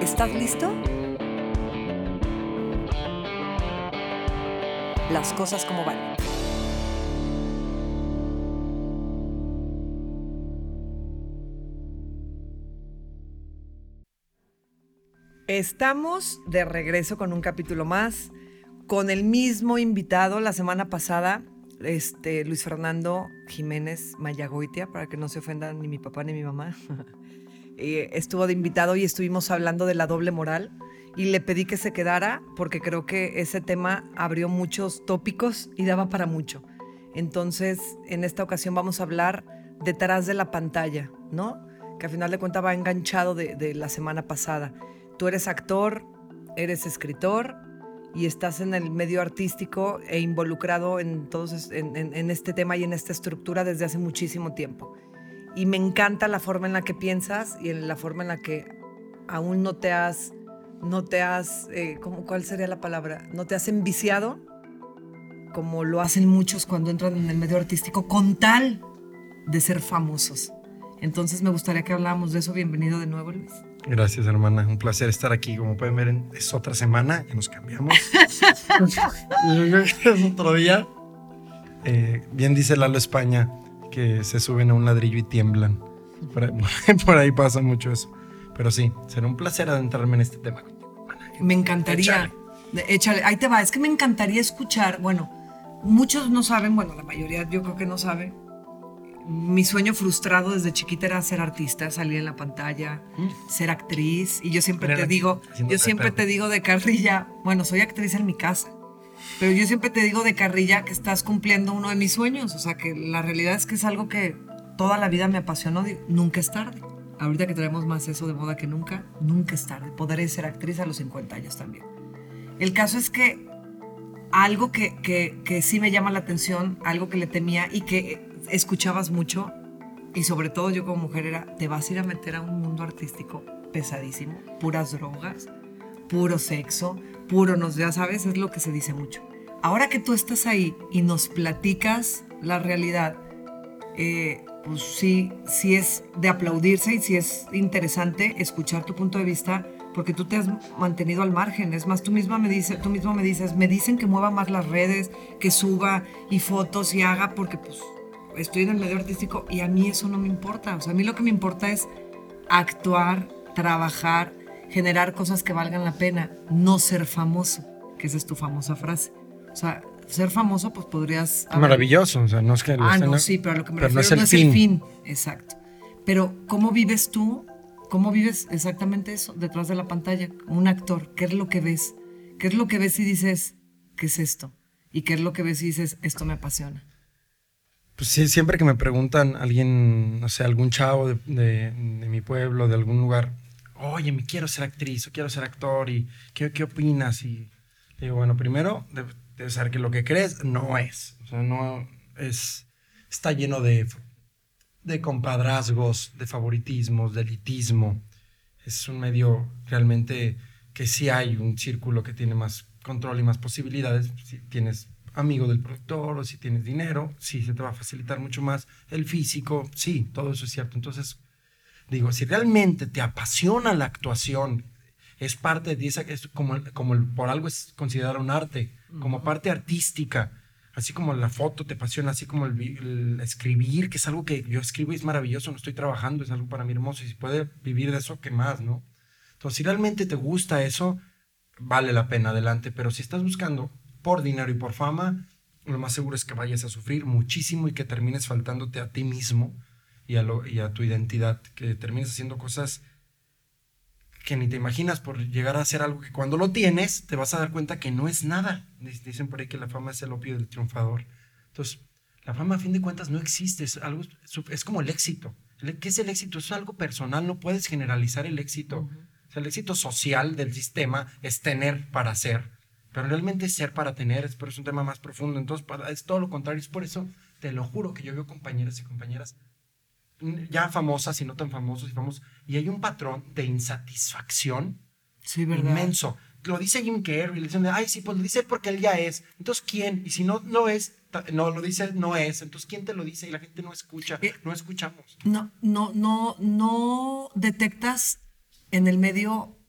¿Estás listo? Las cosas como van. Estamos de regreso con un capítulo más, con el mismo invitado la semana pasada, este Luis Fernando Jiménez Mayagoitia, para que no se ofendan ni mi papá ni mi mamá. Eh, estuvo de invitado y estuvimos hablando de la doble moral y le pedí que se quedara porque creo que ese tema abrió muchos tópicos y daba para mucho. Entonces, en esta ocasión vamos a hablar detrás de la pantalla, ¿no? Que al final de cuentas va enganchado de, la semana pasada. Tú eres actor, eres escritor y estás en el medio artístico e involucrado en, en este tema y en esta estructura desde hace muchísimo tiempo y me encanta la forma en la que piensas y en la forma en la que aún no te has, no te has, eh, ¿cómo, ¿cuál sería la palabra? No te has enviciado como lo hacen muchos cuando entran en el medio artístico con tal de ser famosos. Entonces me gustaría que habláramos de eso. Bienvenido de nuevo, Luis. Gracias, hermana. Un placer estar aquí. Como pueden ver, es otra semana que nos cambiamos. es otro día. Eh, bien dice Lalo España, que se suben a un ladrillo y tiemblan. Por ahí, por ahí, pasa mucho eso. Pero sí, será un placer adentrarme en este tema. Me encantaría. Échale. Échale. Ahí te va. Es que me encantaría escuchar. Bueno, muchos no saben, bueno, la mayoría yo creo que no sabe. Mi sueño frustrado desde chiquita era ser artista, salir en la pantalla, mm. ser actriz. Y yo siempre te digo, yo siempre te digo de carrilla, bueno, soy actriz en mi casa. Pero yo siempre te digo de carrilla que estás cumpliendo uno de mis sueños. O sea, que la realidad es que es algo que toda la vida me apasionó. Nunca es tarde. Ahorita que traemos más eso de moda que nunca, nunca es tarde. Podré ser actriz a los 50 años también. El caso es que algo que, que, que sí me llama la atención, algo que le temía y que escuchabas mucho, y sobre todo yo como mujer era, te vas a ir a meter a un mundo artístico pesadísimo, puras drogas, puro sexo, puro, nos, ya sabes, es lo que se dice mucho. Ahora que tú estás ahí y nos platicas la realidad, eh, pues sí, sí es de aplaudirse y sí es interesante escuchar tu punto de vista porque tú te has mantenido al margen. Es más, tú misma me dices, tú mismo me dices, me dicen que mueva más las redes, que suba y fotos y haga porque pues estoy en el medio artístico y a mí eso no me importa. O sea, a mí lo que me importa es actuar, trabajar, generar cosas que valgan la pena, no ser famoso, que esa es tu famosa frase. O sea, ser famoso, pues podrías... Maravilloso, o sea, no es que... Ah, no, sí, pero a lo que me refiero no, es el, no es, el, fin. Exacto. Pero, ¿cómo vives tú? ¿Cómo vives exactamente eso detrás de la pantalla? Un actor, ¿qué es lo que ves? ¿Qué es lo que ves y dices, ¿qué es esto? ¿Y qué es lo que ves y dices, esto me apasiona? Pues sí, siempre que me preguntan alguien, no sé, algún chavo de, de, de mi pueblo, de algún lugar, oye, me quiero ser actriz o quiero ser actor y ¿qué, qué opinas? Y digo, bueno, primero debes saber que lo que crees no es. O sea, no es, está lleno de, de compadrazgos, de favoritismos, de elitismo. Es un medio realmente que sí hay un círculo que tiene más control y más posibilidades. Si tienes amigo del productor o si tienes dinero, sí se te va a facilitar mucho más el físico, sí, todo eso es cierto. Entonces, Digo, si realmente te apasiona la actuación, es parte de esa, es como, como por algo es considerado un arte, como parte artística, así como la foto te apasiona, así como el, el, escribir, que es algo que yo escribo y es maravilloso, no estoy trabajando, es algo para mí hermoso, y si puede vivir de eso, ¿qué más, no? Entonces, si realmente te gusta eso, vale la pena adelante, pero si estás buscando por dinero y por fama, lo más seguro es que vayas a sufrir muchísimo y que termines faltándote a ti mismo y a, lo, y a tu identidad, que termines haciendo cosas que ni te imaginas por llegar a hacer algo que cuando lo tienes te vas a dar cuenta que no es nada. Dicen por ahí que la fama es el opio del triunfador. Entonces, la fama a fin de cuentas no existe, es, algo, es como el éxito. ¿Qué es el éxito? Es algo personal, no puedes generalizar el éxito. Uh -huh. o sea, el éxito social del sistema es tener para ser, pero realmente ser para tener es, pero es un tema más profundo. Entonces, es todo lo contrario. Es por eso, te lo juro, que yo veo compañeras y compañeras ya famosas y no tan famosos y famosos, y hay un patrón de insatisfacción sí, inmenso. Lo dice Jim Carrey, le dicen, ay, sí, pues lo dice porque él ya es. Entonces, ¿quién? Y si no lo es, no, lo dice no es. Entonces, ¿quién te lo dice? Y la gente no escucha, eh, no escuchamos. No, no, no, no detectas en el medio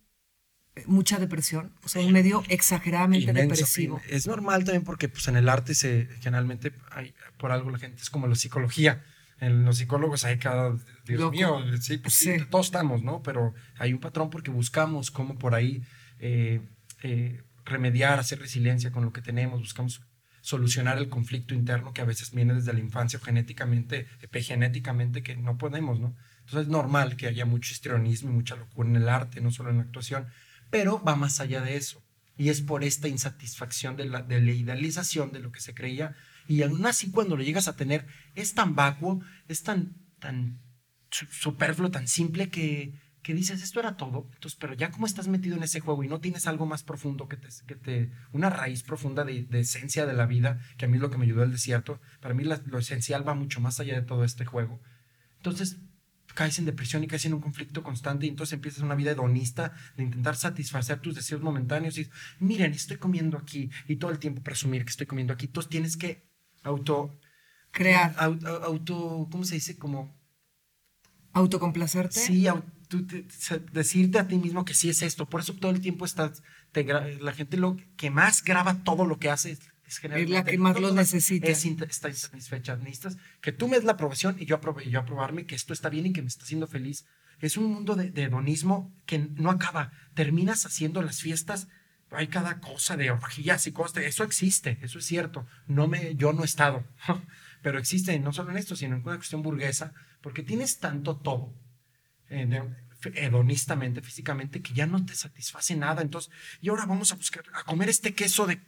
mucha depresión, o sea, un medio exageradamente Inmenso, depresivo. Es normal también porque pues, en el arte se, generalmente hay, por algo la gente es como la psicología. En los psicólogos hay cada, Dios Loco. mío, sí, pues sí, Sí. todos estamos, ¿no? Pero hay un patrón porque buscamos cómo por ahí eh, eh, remediar, hacer resiliencia con lo que tenemos, buscamos solucionar el conflicto interno que a veces viene desde la infancia o genéticamente, epigenéticamente, que no podemos, ¿no? Entonces es normal que haya mucho histrionismo y mucha locura en el arte, no solo en la actuación, pero va más allá de eso. Y es por esta insatisfacción de la, de la idealización de lo que se creía. Y aún así, cuando lo llegas a tener, es tan vacuo, es tan, tan su- superfluo, tan simple que, que dices, esto era todo. Entonces, pero ya como estás metido en ese juego y no tienes algo más profundo que te, que te una raíz profunda de, de esencia de la vida, que a mí lo que me ayudó el desierto, para mí lo esencial va mucho más allá de todo este juego. Entonces, caes en depresión y caes en un conflicto constante y entonces empiezas una vida hedonista de intentar satisfacer tus deseos momentáneos y miren, estoy comiendo aquí y todo el tiempo presumir que estoy comiendo aquí. Entonces tienes que auto... Crear, Auto, auto ¿cómo se dice? Como... autocomplacerte. Sí, au- tú te- se- decirte a ti mismo que sí es esto. Por eso todo el tiempo estás... te la gente lo que más graba todo lo que hace es, es generalmente- que más lo necesita. Es está insatisfecha. Necesitas que tú me des la aprobación y yo, aprobe- yo aprobarme que esto está bien y que me está haciendo feliz. Es un mundo de, de hedonismo que no acaba. Terminas haciendo las fiestas. Hay cada cosa de orgías y cosas. Eso existe, eso es cierto. No me, yo no he estado. Pero existe no solo en esto, sino en una cuestión burguesa, porque tienes tanto todo eh, hedonistamente, físicamente, que ya no te satisface nada. Entonces, y ahora vamos a buscar, a comer este queso de,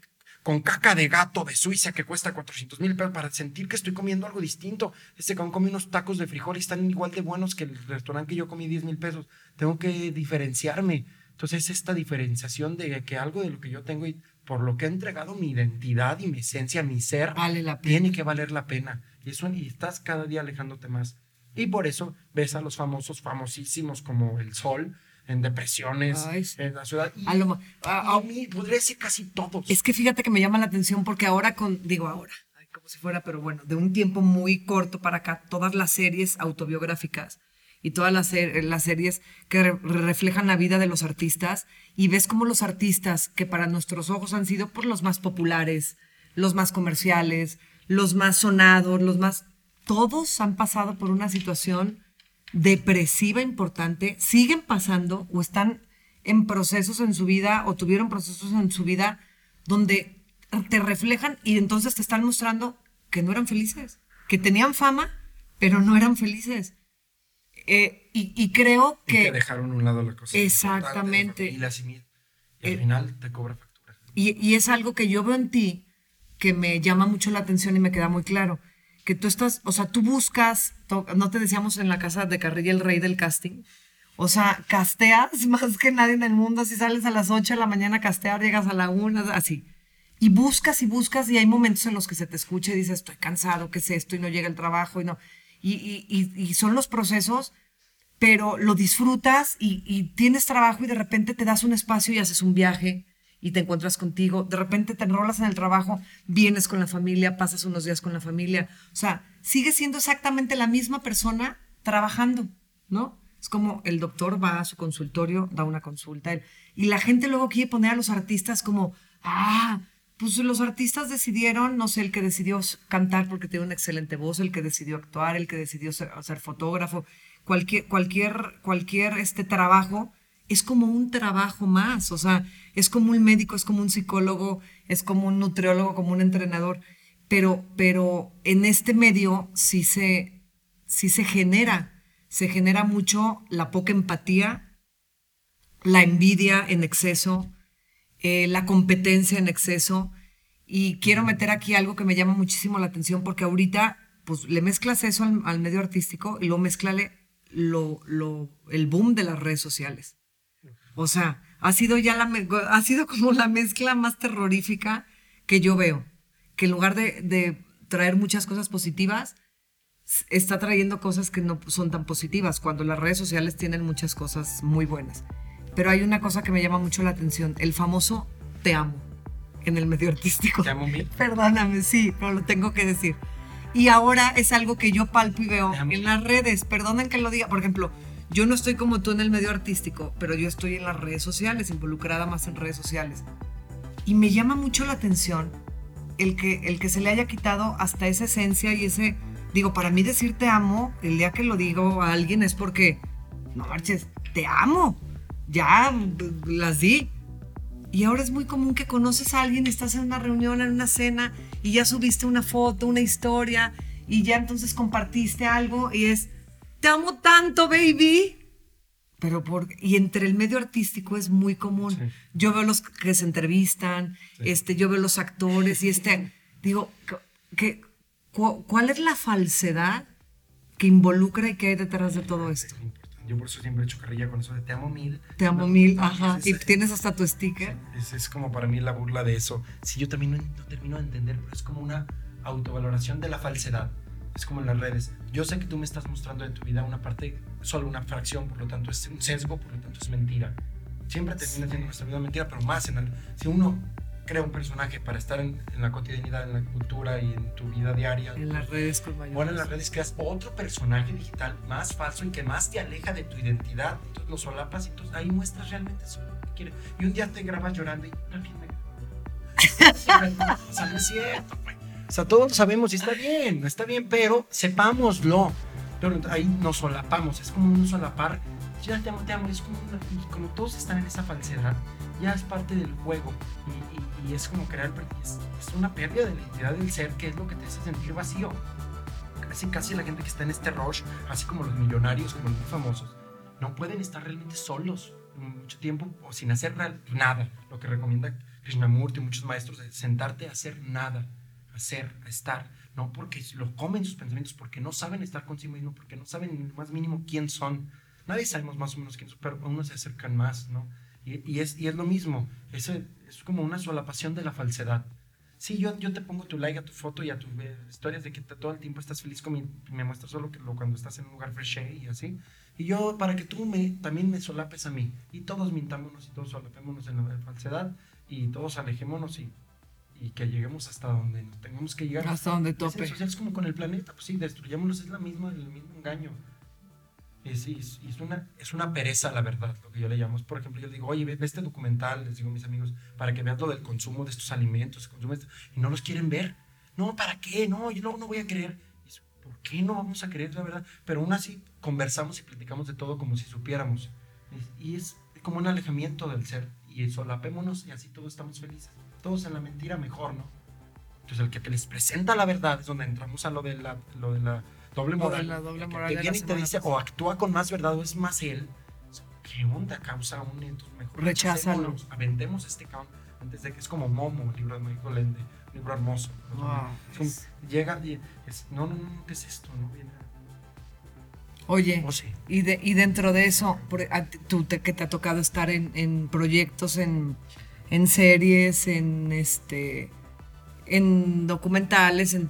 con caca de gato de Suiza que cuesta 400 mil pesos para sentir que estoy comiendo algo distinto. Este cabrón come unos tacos de frijol y están igual de buenos que el restaurante que yo comí 10 mil pesos. Tengo que diferenciarme. Entonces, esta diferenciación de que algo de lo que yo tengo y por lo que he entregado mi identidad y mi esencia, mi ser, Vale la pena. tiene que valer la pena. Y eso y estás cada día alejándote más. Y por eso ves a los famosos, famosísimos como el Sol, en depresiones, Ay, sí. en la ciudad. Y, A lo a- a- mí podría decir casi todos. Es que fíjate que me llama la atención porque ahora con, digo ahora, como si fuera, pero bueno, de un tiempo muy corto para acá, todas las series autobiográficas y todas las, ser- las series que re- reflejan la vida de los artistas y ves como los artistas que para nuestros ojos han sido por los más populares, los más comerciales, los más sonados, los más... Todos han pasado por una situación depresiva importante, siguen pasando o están en procesos en su vida o tuvieron procesos en su vida donde te reflejan y entonces te están mostrando que no eran felices, que tenían fama, pero no eran felices. Eh, y, y creo Y que dejaron a un lado la cosa. Exactamente. Y, la y al Eh, final te cobra factura. Y, y es algo que yo veo en ti que me llama mucho la atención y me queda muy claro. Que tú estás, o sea, tú buscas, no te decíamos en la casa de Carrilla el rey del casting. O sea, casteas más que nadie en el mundo. Si sales a las 8 de la mañana a castear, llegas a la 1, así. Y buscas y buscas y hay momentos en los que se te escucha y dices, estoy cansado, ¿qué es esto? Y no llega el trabajo y no. Y, son los procesos, pero lo disfrutas y, tienes trabajo y de repente te das un espacio y haces un viaje y te encuentras contigo. De repente te enrolas en el trabajo, vienes con la familia, pasas unos días con la familia. O sea, sigues siendo exactamente la misma persona trabajando, ¿no? Es como el doctor va a su consultorio, da una consulta, y la gente luego quiere poner a los artistas como, ah, pues los artistas decidieron, no sé, el que decidió cantar porque tiene una excelente voz, el que decidió actuar, el que decidió ser, ser fotógrafo, cualquier, cualquier, cualquier este trabajo es como un trabajo más, o sea, es como un médico, es como un psicólogo, es como un nutriólogo, como un entrenador, pero, pero en este medio sí se, sí se genera, se genera mucho la poca empatía, la envidia en exceso, eh, la competencia en exceso. Y quiero meter aquí algo que me llama muchísimo la atención porque ahorita pues le mezclas eso al, al medio artístico y luego mezclale lo, lo, el boom de las redes sociales. O sea, ha sido ya la, ha sido como la mezcla más terrorífica que yo veo. Que en lugar de, de traer muchas cosas positivas, está trayendo cosas que no son tan positivas, cuando las redes sociales tienen muchas cosas muy buenas. Pero hay una cosa que me llama mucho la atención, el famoso te amo en el medio artístico. Te amo mil. Perdóname, sí, pero lo tengo que decir. Y ahora es algo que yo palpo y veo en las redes, perdonen que lo diga, por ejemplo, yo no estoy como tú en el medio artístico, pero yo estoy en las redes sociales, involucrada más en redes sociales. Y me llama mucho la atención el que, el que se le haya quitado hasta esa esencia y ese, digo, para mí decir te amo, el día que lo digo a alguien es porque, no marches, te amo, ya las di. Y ahora es muy común que conoces a alguien, estás en una reunión, en una cena, y ya subiste una foto, una historia, y ya entonces compartiste algo, y es, te amo tanto, baby. Pero por, y entre el medio artístico es muy común. Yo veo los que se entrevistan, este, yo veo los actores y este, digo, que, ¿cuál es la falsedad que involucra y que hay detrás de todo esto? Yo por eso siempre he hecho carrilla con eso de te amo mil. Te amo mil, ajá. y tienes hasta tu sticker. Es, es, como para mí la burla de eso. Si yo también no, termino de entender, pero es como una autovaloración de la falsedad. Es como en las redes. Yo sé que tú me estás mostrando de tu vida una parte, solo una fracción, por lo tanto es un sesgo, por lo tanto es mentira. Siempre termina siendo nuestra vida mentira, pero más en el, si uno crea un personaje para estar en, la cotidianidad, en la cultura y en tu vida diaria. En las redes con mayor. Ahora en las redes creas otro personaje digital más falso y que más te aleja de tu identidad. Entonces lo solapas y entonces ahí muestras realmente eso que quieres. Y un día te grabas llorando y también me... o sea, no es cierto, O sea, todos sabemos y está bien, está bien, pero sepámoslo. Pero ahí nos solapamos, es como un solapar. Ya te amo, te amo, es como, como todos están en esa falsedad ya es parte del juego y, y, es como crear, es, es, una pérdida de la identidad del ser que es lo que te hace sentir vacío. Casi, casi la gente que está en este rush, así como los millonarios, como los muy famosos, no pueden estar realmente solos mucho tiempo o sin hacer nada. Lo que recomienda Krishnamurti y muchos maestros es sentarte a hacer nada, hacer, a estar. No porque lo comen sus pensamientos, porque no saben estar consigo mismo, porque no saben más mínimo quién son. Nadie sabemos más o menos quién son, pero unos se acercan más, ¿no? Y, es, y es lo mismo, es, es como una sola pasión de la falsedad. Sí, yo, yo te pongo tu like a tu foto y a tus eh, historias de que todo el tiempo estás feliz con mi, me muestras solo que lo, cuando estás en un lugar fresh y así. Y yo, para que tú me, también me solapes a mí. Y todos mintámonos y todos solapémonos en la falsedad y todos alejémonos y, y que lleguemos hasta donde tengamos que llegar. Hasta donde tope. Es como con el planeta, pues sí, destruyámonos, es la misma, el mismo engaño. Es, es, una, es una pereza, la verdad, lo que yo le llamo. Por ejemplo, yo le digo, oye, ve, este documental, les digo a mis amigos, para que vean lo del consumo de estos alimentos, y no los quieren ver. No, ¿para qué? No, yo no, no voy a creer. ¿Por qué no vamos a creer, la verdad? Pero aún así conversamos y platicamos de todo como si supiéramos. Y es como un alejamiento del ser. Y solapémonos y así todos estamos felices. Todos en la mentira mejor, ¿no? Entonces el que te les presenta la verdad es donde entramos a lo de la doble moral. La doble moral que, viene y te dice, o actúa con más verdad, o es más él. ¿Qué onda? Causa un entonces mejor. Recházalo. Aventemos este count antes de que es como Momo, el libro de Michael Lende, un libro hermoso. llega y es, no, no, no, ¿qué es esto? No viene. Oye, oh, y, de, y dentro de eso, tú te, que te ha tocado estar en, en proyectos, en, en series, en este en documentales, en,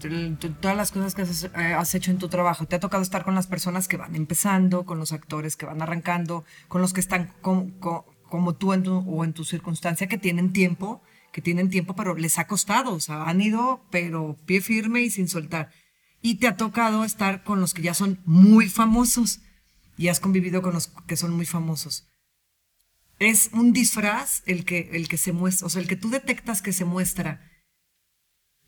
todas las cosas que eh, has, hecho en tu trabajo. Te ha tocado estar con las personas que van empezando, con los actores que van arrancando, con los que están como tú en tu, o en tu circunstancia que tienen tiempo, que tienen tiempo, pero les ha costado, o sea, han ido, pero pie firme y sin soltar. Y te ha tocado estar con los que ya son muy famosos y has convivido con los que son muy famosos. Es un disfraz el que, el que se muestra, o sea, el que tú detectas que se muestra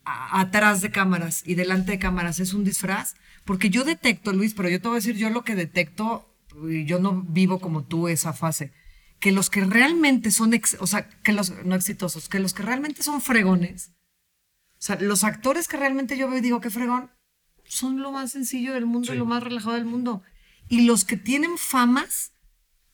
atrás de cámaras y delante de cámaras es un disfraz, porque yo detecto, Luis, pero yo te voy a decir yo lo que detecto, y yo no vivo como tú esa fase, que los que realmente son, o sea, que los no exitosos, que los que realmente son fregones, o sea, los actores que realmente yo veo y digo que fregón, son lo más sencillo del mundo y lo más relajado del mundo. Y los que tienen famas,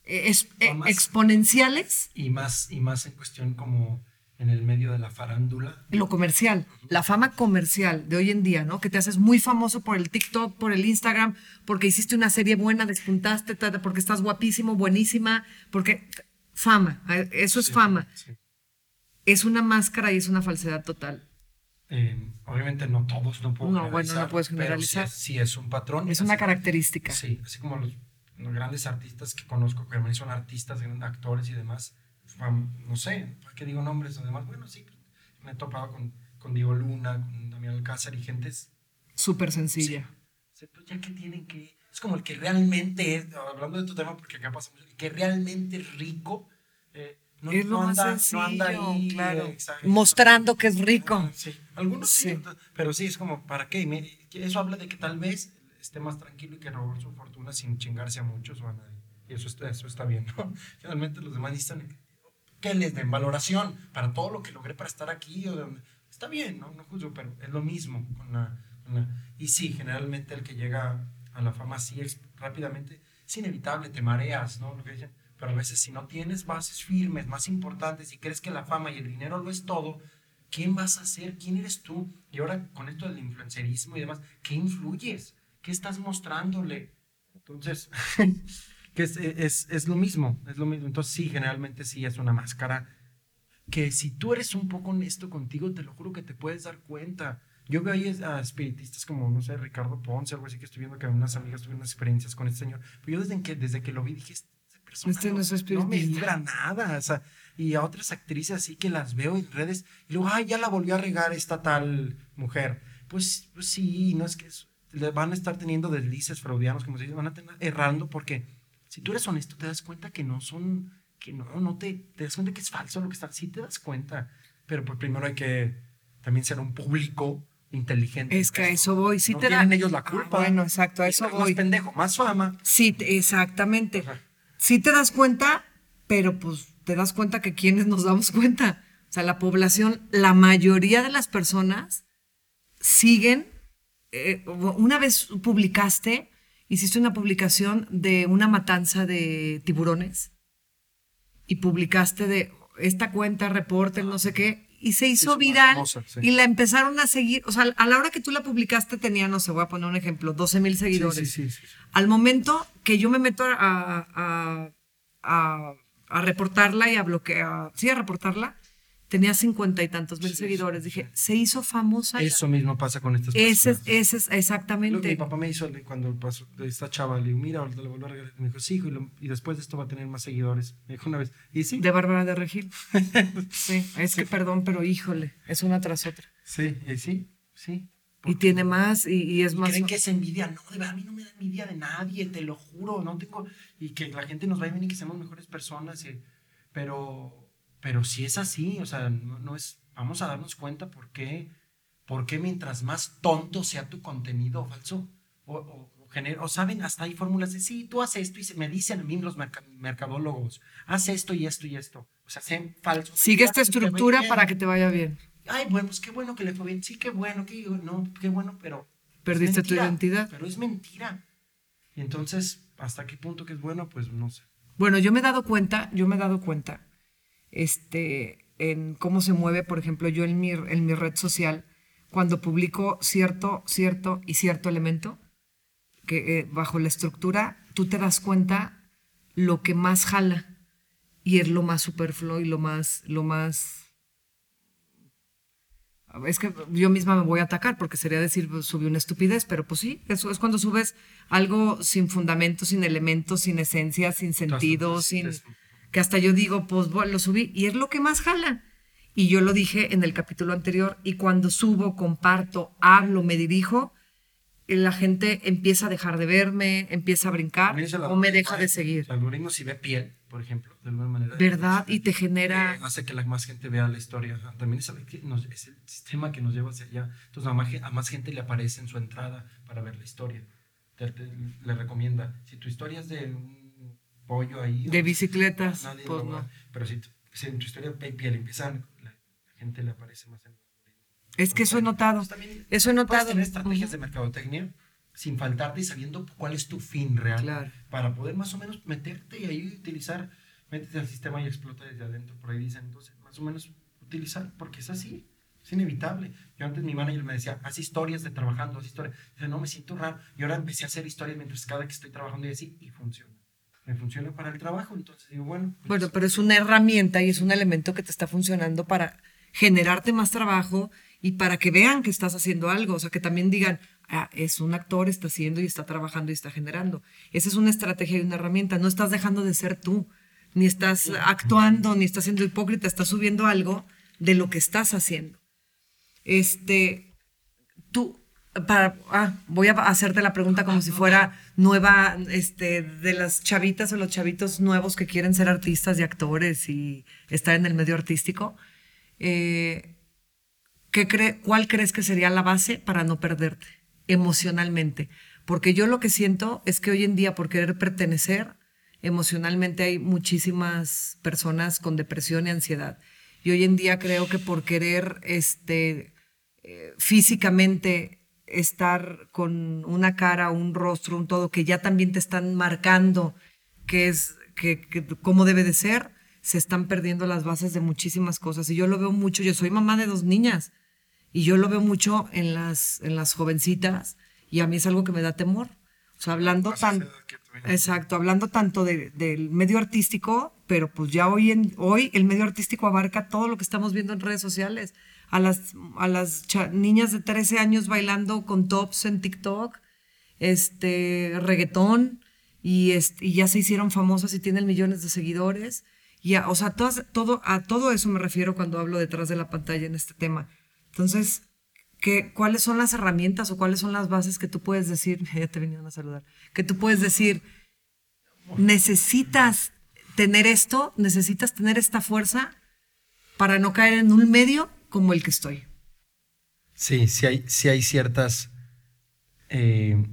eh, eh, exponenciales. Y más, y más en cuestión como en el medio de la farándula. Lo comercial, la fama comercial de hoy en día, ¿no? Que te haces muy famoso por el TikTok, por el Instagram, porque hiciste una serie buena, despuntaste, porque estás guapísimo, buenísima, porque fama, eso es fama. Es una máscara y es una falsedad total. Eh, obviamente no todos, no puedo No, bueno, no puedes generalizar. sí, es, un patrón. Es una característica. Sí, así como los, grandes artistas que conozco, que también son artistas, actores y demás, no sé, ¿para qué digo nombres o demás? Bueno, sí, me he topado con, con Diego Luna, con Damián Alcázar y gente súper sencilla. Sí. Pues ya que tienen que es como el que realmente es, hablando de tu tema, porque acá pasa mucho, el que realmente es rico, eh, no, es lo no más anda, sencillo, no anda ahí, claro. eh. Mostrando que es rico. Sí, algunos sí. Sí. pero sí, es como, ¿para qué? Eso habla de que tal vez esté más tranquilo y que robó su fortuna sin chingarse a muchos o a nadie. Y eso está, eso está bien, ¿no? Finalmente los demás necesitan que les den valoración para todo lo que logré para estar aquí. o de- está bien, ¿no? No juzgo, pero es lo mismo Y sí, generalmente el que llega a la fama así rápidamente es inevitable, te mareas, ¿no? Lo que dicen. Pero a veces si no tienes bases firmes, más importantes, y crees que la fama y el dinero lo es todo, ¿quién vas a ser? ¿Quién eres tú? Y ahora con esto del influencerismo y demás, ¿qué influyes? ¿Qué estás mostrándole? Entonces, que es, es, es lo mismo, es lo mismo. Entonces sí, generalmente sí es una máscara que si tú eres un poco honesto contigo, te lo juro que te puedes dar cuenta. Yo veo ahí a espiritistas como, no sé, Ricardo Ponce, algo así que estoy viendo que unas amigas tuvieron unas experiencias con este señor. Pero yo desde que, desde que lo vi dije, esta persona Este no es no me espiritista". vibra nada. O sea, y a otras actrices así que las veo en redes y luego, ay, ya la volvió a regar esta tal mujer. Pues, pues sí, no es que es- le van a estar teniendo deslices freudianos, como se dice, van a tener errando porque si tú eres honesto te das cuenta que no son, que no, no te, te das cuenta que es falso lo que está, sí te das cuenta, pero pues primero hay que también ser un público inteligente. Es que a eso voy. Sí no te tienen da- ellos la Ah, culpa. bueno, exacto, a eso Más voy. pendejo, más fama. Sí, te- exactamente. Ajá. Sí te das cuenta, pero pues te das cuenta que quienes nos damos cuenta. O sea, la población, la mayoría de las personas siguen. eh, una vez publicaste, hiciste una publicación de una matanza de tiburones y publicaste de esta cuenta, reporte, no sé qué, y se hizo hizo viral famosa, sí. y la empezaron a seguir. O sea, a la hora que tú la publicaste tenía, no sé, voy a poner un ejemplo, 12 mil seguidores. Sí, sí, sí, sí. Al momento que yo me meto a, a, a- a reportarla y a bloquear, sí, a reportarla, tenía cincuenta y tantos mil Sí, seguidores. Dije, se hizo famosa. Eso mismo pasa con estas personas. ese es Lo que mi exactamente. papá me hizo cuando pasó de esta chava, le digo, mira, ahorita le vuelvo a regalar. Me dijo, sí, hijo, y, lo- y después de esto va a tener más seguidores. Me dijo una vez, y sí, De Bárbara de Regil. Sí, es que perdón, pero híjole, es una tras otra. sí, y sí, sí. Y tiene más y, y es Y más. creen que es envidia. No, de verdad, a mí no me da envidia de nadie, te lo juro. No tengo. Y que la gente nos vaya bien y que seamos mejores personas. y- pero, pero si es así, o sea, no, no es. Vamos a darnos cuenta por qué, por qué mientras más tonto sea tu contenido falso, o, o, o saben, hasta hay fórmulas de sí, tú haces esto y se, me dicen a mí los merca- mercadólogos, haz esto y esto y esto. O sea, sean falsos. Sigue esta estructura para que te vaya bien. Ay, bueno, pues qué bueno que le fue bien. Sí, qué bueno, que no, qué bueno, pero. Perdiste tu identidad. Pero es mentira. Y entonces, ¿hasta qué punto que es bueno? Pues no sé. Bueno, yo me he dado cuenta, yo me he dado cuenta, este, en cómo se mueve, por ejemplo, yo en mi, en mi red social, cuando publico cierto, cierto y cierto elemento, que eh, bajo la estructura, tú te das cuenta lo que más jala y es lo más superfluo y lo más, lo más... Es que yo misma me voy a atacar porque sería decir, pues, subí una estupidez, pero pues sí, eso es cuando subes algo sin fundamento, sin elementos, sin esencia, sin sentido, sin... Que hasta yo digo, pues lo subí y es lo que más jala. Y yo lo dije en el capítulo anterior y cuando subo, comparto, hablo, me dirijo, la gente empieza a dejar de verme, empieza a brincar o me deja de seguir. El algoritmo, si ve piel, por ejemplo, de alguna manera. ¿Verdad? pues, Y te genera... eh, hace que la más gente vea la historia. También es el, es sistema que nos lleva hacia allá. Entonces, a más, a más gente le aparece en su entrada para ver la historia. Te- te- le recomienda. Si tu historia es de pollo ahí. De bicicletas, nadie pues no. Pero si, si en tu historia piel empiezan, la, la gente le aparece más en. Es que eso he notado. Pues también Eso he puedes notado. tener estrategias Ujú. de mercadotecnia sin faltarte y sabiendo cuál es tu fin real. Claro. Para poder más o menos meterte y ahí utilizar, métete al sistema y explota desde adentro. Por ahí dicen, entonces, más o menos utilizar, porque es así. Es inevitable. Yo antes mi manager me decía, haz historias de trabajando, haz historias. Dice, no, me siento raro. Y ahora empecé a hacer historias mientras cada que estoy trabajando y así, y funciona. Me funciona para el trabajo, entonces digo, bueno. pues, Bueno, pero es una herramienta y es un elemento que te está funcionando para generarte más trabajo y para que vean que estás haciendo algo, o sea, que también digan, ah, es un actor, está haciendo y está trabajando y está generando. Esa es una estrategia y una herramienta, no estás dejando de ser tú, ni estás actuando, ni estás siendo hipócrita, estás subiendo algo de lo que estás haciendo. Este, tú, para, ah, voy a hacerte la pregunta como si fuera nueva, este, de las chavitas o los chavitos nuevos que quieren ser artistas y actores y estar en el medio artístico. Eh, ¿qué cree, ¿Cuál crees que sería la base para no perderte emocionalmente? Porque yo lo que siento es que hoy en día, por querer pertenecer, emocionalmente hay muchísimas personas con depresión y ansiedad. Y hoy en día creo que por querer este, eh, físicamente estar con una cara, un rostro, un todo, que ya también te están marcando que es, que, cómo debe de ser, se están perdiendo las bases de muchísimas cosas. Y yo lo veo mucho, yo soy mamá de dos niñas, y yo lo veo mucho en las, en las jovencitas, y a mí es algo que me da temor. O sea, hablando tan... Exacto, hablando tanto del medio artístico, pero pues ya hoy, en, hoy el medio artístico abarca todo lo que estamos viendo en redes sociales a las, a las niñas de 13 años bailando con tops en TikTok, este, reggaetón, y, y ya se hicieron famosas y tienen millones de seguidores. Y o sea, todo, a todo eso me refiero cuando hablo detrás de la pantalla en este tema. Entonces, ¿qué, ¿cuáles son las herramientas o cuáles son las bases que tú puedes decir? Ya te vinieron a saludar. Que tú puedes decir, necesitas tener esto, necesitas tener esta fuerza para no caer en un medio como el que estoy. Sí, sí hay, hay ciertas, eh,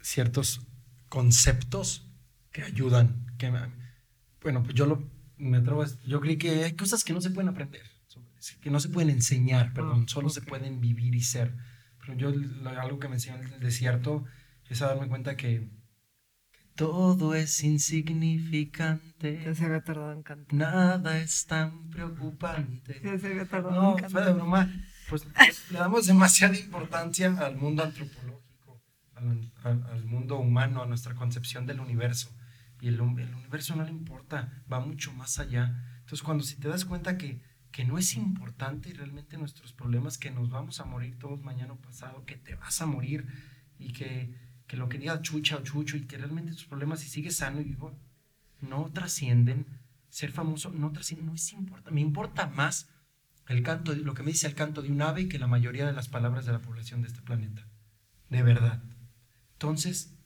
ciertos conceptos que ayudan. Que, bueno, pues yo lo, me atrevo yo creí que hay cosas que no se pueden aprender, que no se pueden enseñar, perdón, ah, solo se pueden vivir y ser. Pero yo algo que me enseñó en el desierto es a darme cuenta que todo es insignificante. se tardado. Nada es tan preocupante. se tardado no, en fue de broma. Pues, pues, le damos demasiada importancia al mundo antropológico, al, mundo humano, a nuestra concepción del universo. Y el, el, universo no le importa, va mucho más allá. Entonces, cuando si te das cuenta que, que no es importante realmente nuestros problemas, que nos vamos a morir todos mañana o pasado, que te vas a morir y que que lo quería chucha o chucho y que realmente tus problemas, si sigues sano y vivo, no trascienden. Ser famoso no trasciende, no es importante. Me importa más el canto, lo que me dice el canto de un ave que la mayoría de las palabras de la población de este planeta. De verdad. Entonces,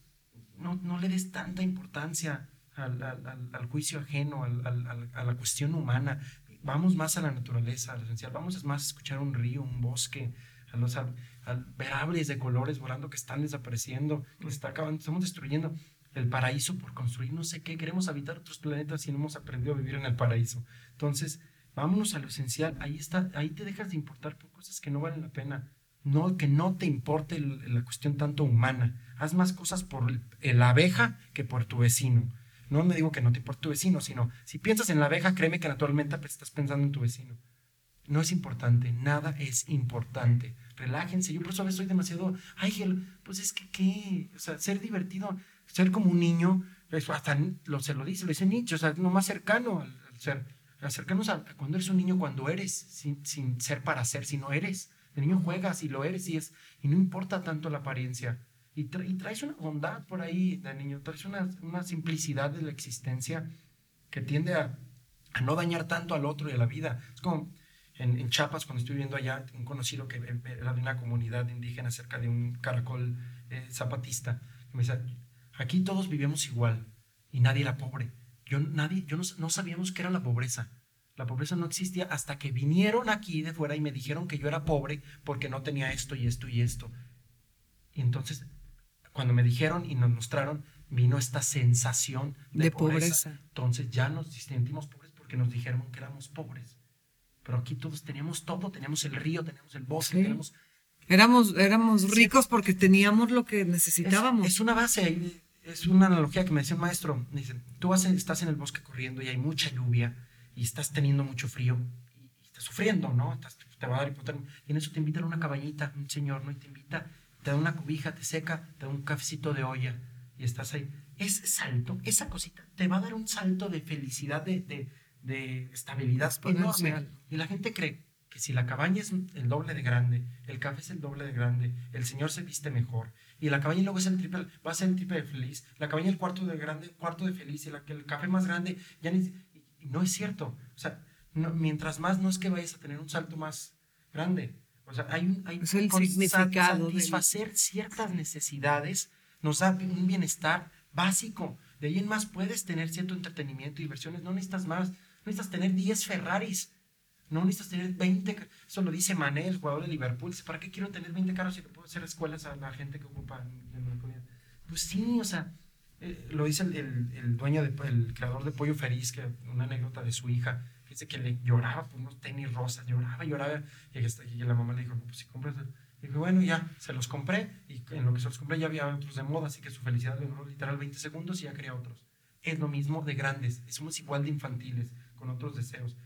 no, no le des tanta importancia al, al, juicio ajeno, a la cuestión humana. Vamos más a la naturaleza, a lo esencial. Vamos más a escuchar un río, un bosque, a los verables de colores volando que están desapareciendo, que está acabando, estamos destruyendo el paraíso por construir no sé qué, queremos habitar otros planetas y no hemos aprendido a vivir en el paraíso. Entonces, vámonos a lo esencial, ahí está, ahí te dejas de importar por cosas que no valen la pena. No, que no te importe la cuestión tanto humana. Haz más cosas por la abeja que por tu vecino. No me digo que no te importe tu vecino, sino si piensas en la abeja, créeme que naturalmente estás pensando en tu vecino. No es importante, nada es importante. Relájense. Yo por eso a veces soy demasiado, ay, pues es que qué, o sea, ser divertido, ser como un niño, pues hasta lo, se lo dice, lo dice Nietzsche, o sea, lo más cercano al, ser, acercarnos a, cuando eres un niño, cuando eres, sin, sin ser para ser, sino eres. De niño juegas y lo eres y es, y no importa tanto la apariencia. Y, traes una bondad por ahí de niño, traes una, una simplicidad de la existencia que tiende a, a no dañar tanto al otro y a la vida. Es como, en, en, Chiapas, cuando estuve viviendo allá, un conocido que era de una comunidad indígena cerca de un caracol eh, zapatista, me decía, aquí todos vivimos igual y nadie era pobre. Yo, nadie, yo no, no sabíamos qué era la pobreza. La pobreza no existía hasta que vinieron aquí de fuera y me dijeron que yo era pobre porque no tenía esto y esto y esto. Y entonces, cuando me dijeron y nos mostraron, vino esta sensación de, pobreza. pobreza. Entonces ya nos sentimos pobres porque nos dijeron que éramos pobres pero aquí todos teníamos todo, teníamos el río, teníamos el bosque, teníamos... Éramos, éramos ricos porque teníamos lo que necesitábamos. Es, una base, es una analogía que me decía un maestro. Dice, tú estás en el bosque corriendo y hay mucha lluvia y estás teniendo mucho frío y, estás sufriendo, ¿no? te va a dar hipotermia. Y en eso te invitan a una cabañita, un señor, ¿no? Y te invita, te da una cobija, te seca, te da un cafecito de olla y estás ahí. Ese salto, esa cosita, te va a dar un salto de felicidad, de, de de estabilidad enorme. Y la gente cree que si la cabaña es el doble de grande, el café es el doble de grande, el señor se viste mejor, y la cabaña luego es el triple, va a ser el triple de feliz, la cabaña el cuarto de grande, cuarto de feliz, y la, el café más grande, ya ni, no es cierto. O sea, mientras más no es que vayas a tener un salto más grande, O sea, hay un hay Es el significado del- satisfacer ciertas necesidades nos da un bienestar básico. De ahí en más puedes tener cierto entretenimiento y diversiones. No necesitas más. Necesitas tener 10 Ferraris. No necesitas tener 20. ca- Eso lo dice Mané, el jugador de Liverpool. Dice, ¿para qué quiero tener 20 carros si le puedo hacer escuelas a la gente que ocupa en-? Pues sí, o sea, eh, lo dice el, el- el dueño, de, el creador de Pollo Feliz, que una anécdota de su hija, que dice que le lloraba por unos tenis rosas, lloraba, lloraba, y, hasta- y la mamá le dijo, pues si compras, el-". dijo, bueno, ya, se los compré, y en lo que se los compré ya había otros de moda, así que su felicidad duró literal 20 segundos y ya quería otros. Es lo mismo de grandes, somos igual de infantiles, con otros deseos.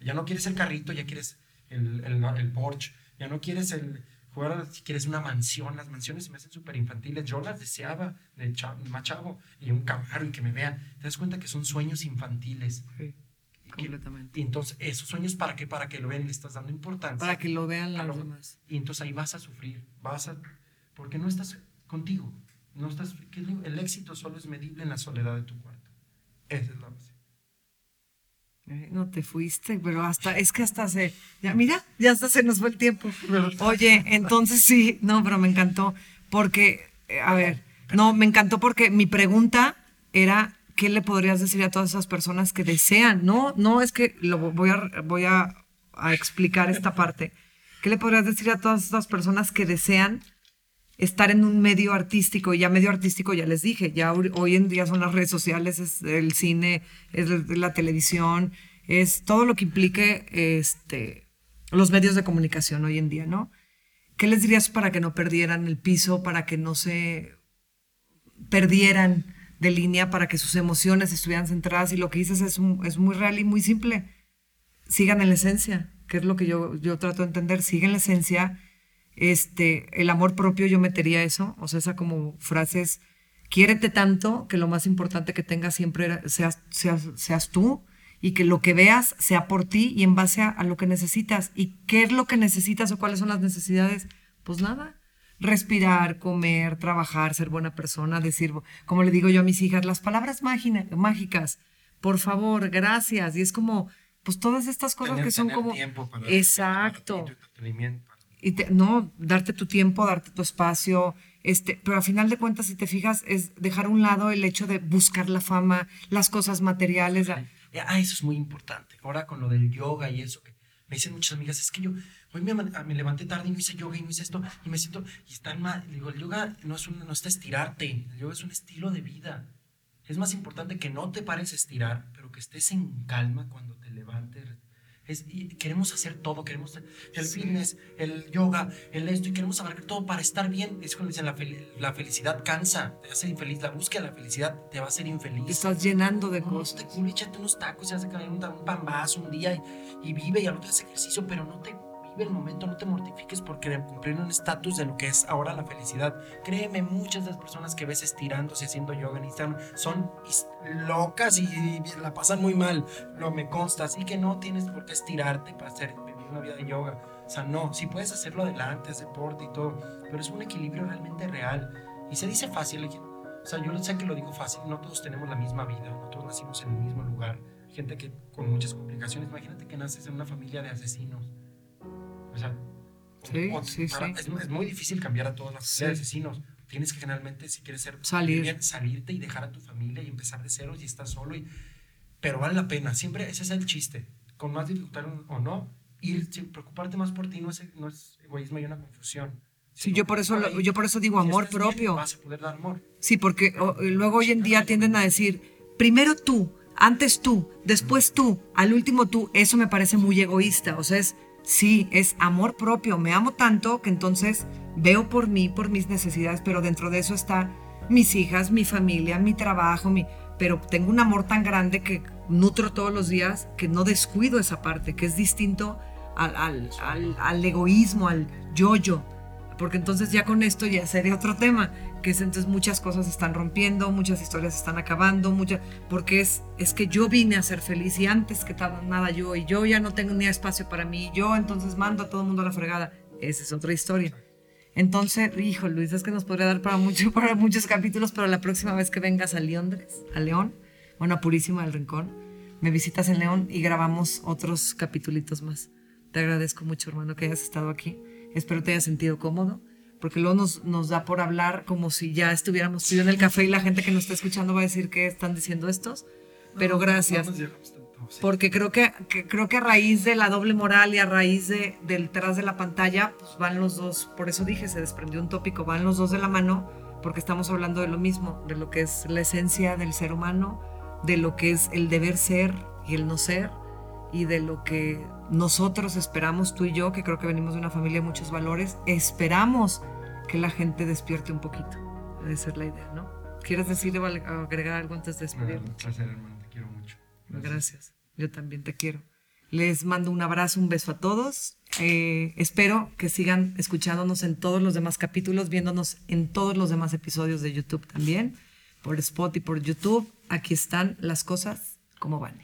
Ya no quieres el carrito, ya quieres el, el, el Porsche, ya no quieres el jugar, si quieres una mansión, las mansiones se me hacen súper infantiles, yo las deseaba de chavo, más chavo, y un Camaro y que me vean, te das cuenta que son sueños infantiles. Sí, que- completamente. Y entonces, esos sueños, ¿para qué? Para que lo vean, le estás dando importancia. Para que lo vean los lo- demás. Y entonces ahí vas a sufrir, vas a... Porque no estás contigo, no estás... ¿qué es lo- El éxito solo es medible en la soledad de tu cuarto. Esa es la base. No te fuiste, pero hasta, es que hasta se, ya, mira, ya hasta se nos fue el tiempo. Oye, entonces sí, no, pero me encantó, porque, eh, a ver, no, me encantó porque mi pregunta era, ¿qué le podrías decir a todas esas personas que desean? No, no, es que lo voy a, voy a, a explicar esta parte. ¿Qué le podrías decir a todas esas personas que desean estar en un medio artístico, ya medio artístico ya les dije, ya hoy- en día son las redes sociales, es el cine, es la televisión, es todo lo que implique este, los medios de comunicación hoy en día, ¿no? ¿Qué les dirías para que no perdieran el piso, para que no se perdieran de línea, para que sus emociones estuvieran centradas? Y lo que dices es, es muy real y muy simple. Sigan en la esencia, que es lo que yo, yo trato de entender, sigan la esencia este, el amor propio, yo metería eso, o sea, esa como frases, quiérete tanto que lo más importante que tengas siempre seas, seas, seas tú y que lo que veas sea por ti y en base a, a lo que necesitas. ¿Y qué es lo que necesitas o cuáles son las necesidades? Pues nada, respirar, comer, trabajar, ser buena persona, decir, como le digo yo a mis hijas, las palabras mágina- mágicas, por favor, gracias. Y es como, pues todas estas cosas Tener- que son como... para- Exacto. Y te- no, darte tu tiempo, darte tu espacio, este, pero al final de cuentas, si te fijas, es dejar a un lado el hecho de buscar la fama, las cosas materiales. la- Ah, eso es muy importante. Ahora con lo del yoga y eso que me dicen muchas amigas, es que yo hoy me, ama- me levanté tarde y no hice yoga y no hice esto y me siento y está mal. Digo, el yoga no es un, no está estirarte, el yoga es un estilo de vida. Es más importante que no te pares a estirar, pero que estés en calma cuando te levantes. Es, y queremos hacer todo, queremos el fitness, el yoga, el esto, y queremos abarcar todo para estar bien. Es cuando dicen la, fel- la felicidad cansa, te hace infeliz. La búsqueda de la felicidad te va a hacer infeliz. Te estás llenando de No, cosas. te culo, échate unos tacos y hace un, un pambazo un día y, y vive y al otro hace ejercicio, pero no te vive el momento, no te mortifiques por querer cumplir un estatus de lo que es ahora la felicidad. Créeme, muchas de las personas que ves estirándose haciendo yoga en Instagram son locas y, la pasan muy mal, no me consta, así que no tienes por qué estirarte para hacer vivir una vida de yoga. O sea, no, si puedes hacerlo adelante, es deporte y todo, pero es un equilibrio realmente real. Y se dice fácil, o sea, yo sé que lo digo fácil, no todos tenemos la misma vida, no todos nacimos en el mismo lugar. Gente que con muchas complicaciones, imagínate que naces en una familia de asesinos. O sea, Sí, sí, para- sí. Es, es muy difícil cambiar a todas las Sí. asesinos. Tienes que generalmente, si quieres ser Salir. bien, salirte y dejar a tu familia y empezar de cero y estar solo. Y, pero vale la pena, siempre ese es el chiste. Con más dificultad o no, ir, preocuparte más por ti no es, no es egoísmo y una confusión. Sí, yo por eso, lo- yo por eso digo si amor estás bien, propio. vas a poder dar amor. Sí, porque o- luego hoy en día tienden a decir, primero tú, antes tú, después tú, al último tú. Eso me parece muy egoísta. O sea, es, sí, es amor propio. Me amo tanto que entonces veo por mí, por mis necesidades, pero dentro de eso está mis hijas, mi familia, mi trabajo, mi... Pero tengo un amor tan grande que nutro todos los días que no descuido esa parte, que es distinto al, al, al- al egoísmo, al yo-yo porque entonces ya con esto ya sería otro tema, que es entonces muchas cosas están rompiendo, muchas historias están acabando, muchas, porque es, es que yo vine a ser feliz y antes que nada yo, y yo ya no tengo ni espacio para mí, yo entonces mando a todo el mundo a la fregada. Esa es otra historia. Entonces, hijo Luis, es que nos podría dar para, mucho, para muchos capítulos, pero la próxima vez que vengas a Leondres, a León, bueno, a Purísima del Rincón, me visitas en León y grabamos otros capitulitos más. Te agradezco mucho, hermano, que hayas estado aquí. Espero te haya sentido cómodo, porque luego nos, nos da por hablar como si ya estuviéramos tú en el café y la gente que nos está escuchando va a decir que están diciendo estos. Pero gracias. Porque creo que, que, creo que a raíz de la doble moral y a raíz de, del tras de la pantalla, pues van los dos, por eso dije, se desprendió un tópico, van los dos de la mano, porque estamos hablando de lo mismo, de lo que es la esencia del ser humano, de lo que es el deber ser y el no ser, y de lo que nosotros esperamos, tú y yo, que creo que venimos de una familia de muchos valores, esperamos que la gente despierte un poquito. Debe ser la idea, ¿no? ¿Quieres decir o agregar algo antes de despedirnos? Un placer, hermano, te quiero mucho. Gracias. Yo también te quiero. Les mando un abrazo, un beso a todos. Eh, espero que sigan escuchándonos en todos los demás capítulos, viéndonos en todos los demás episodios de YouTube también, por Spot y por YouTube. Aquí están las cosas como van.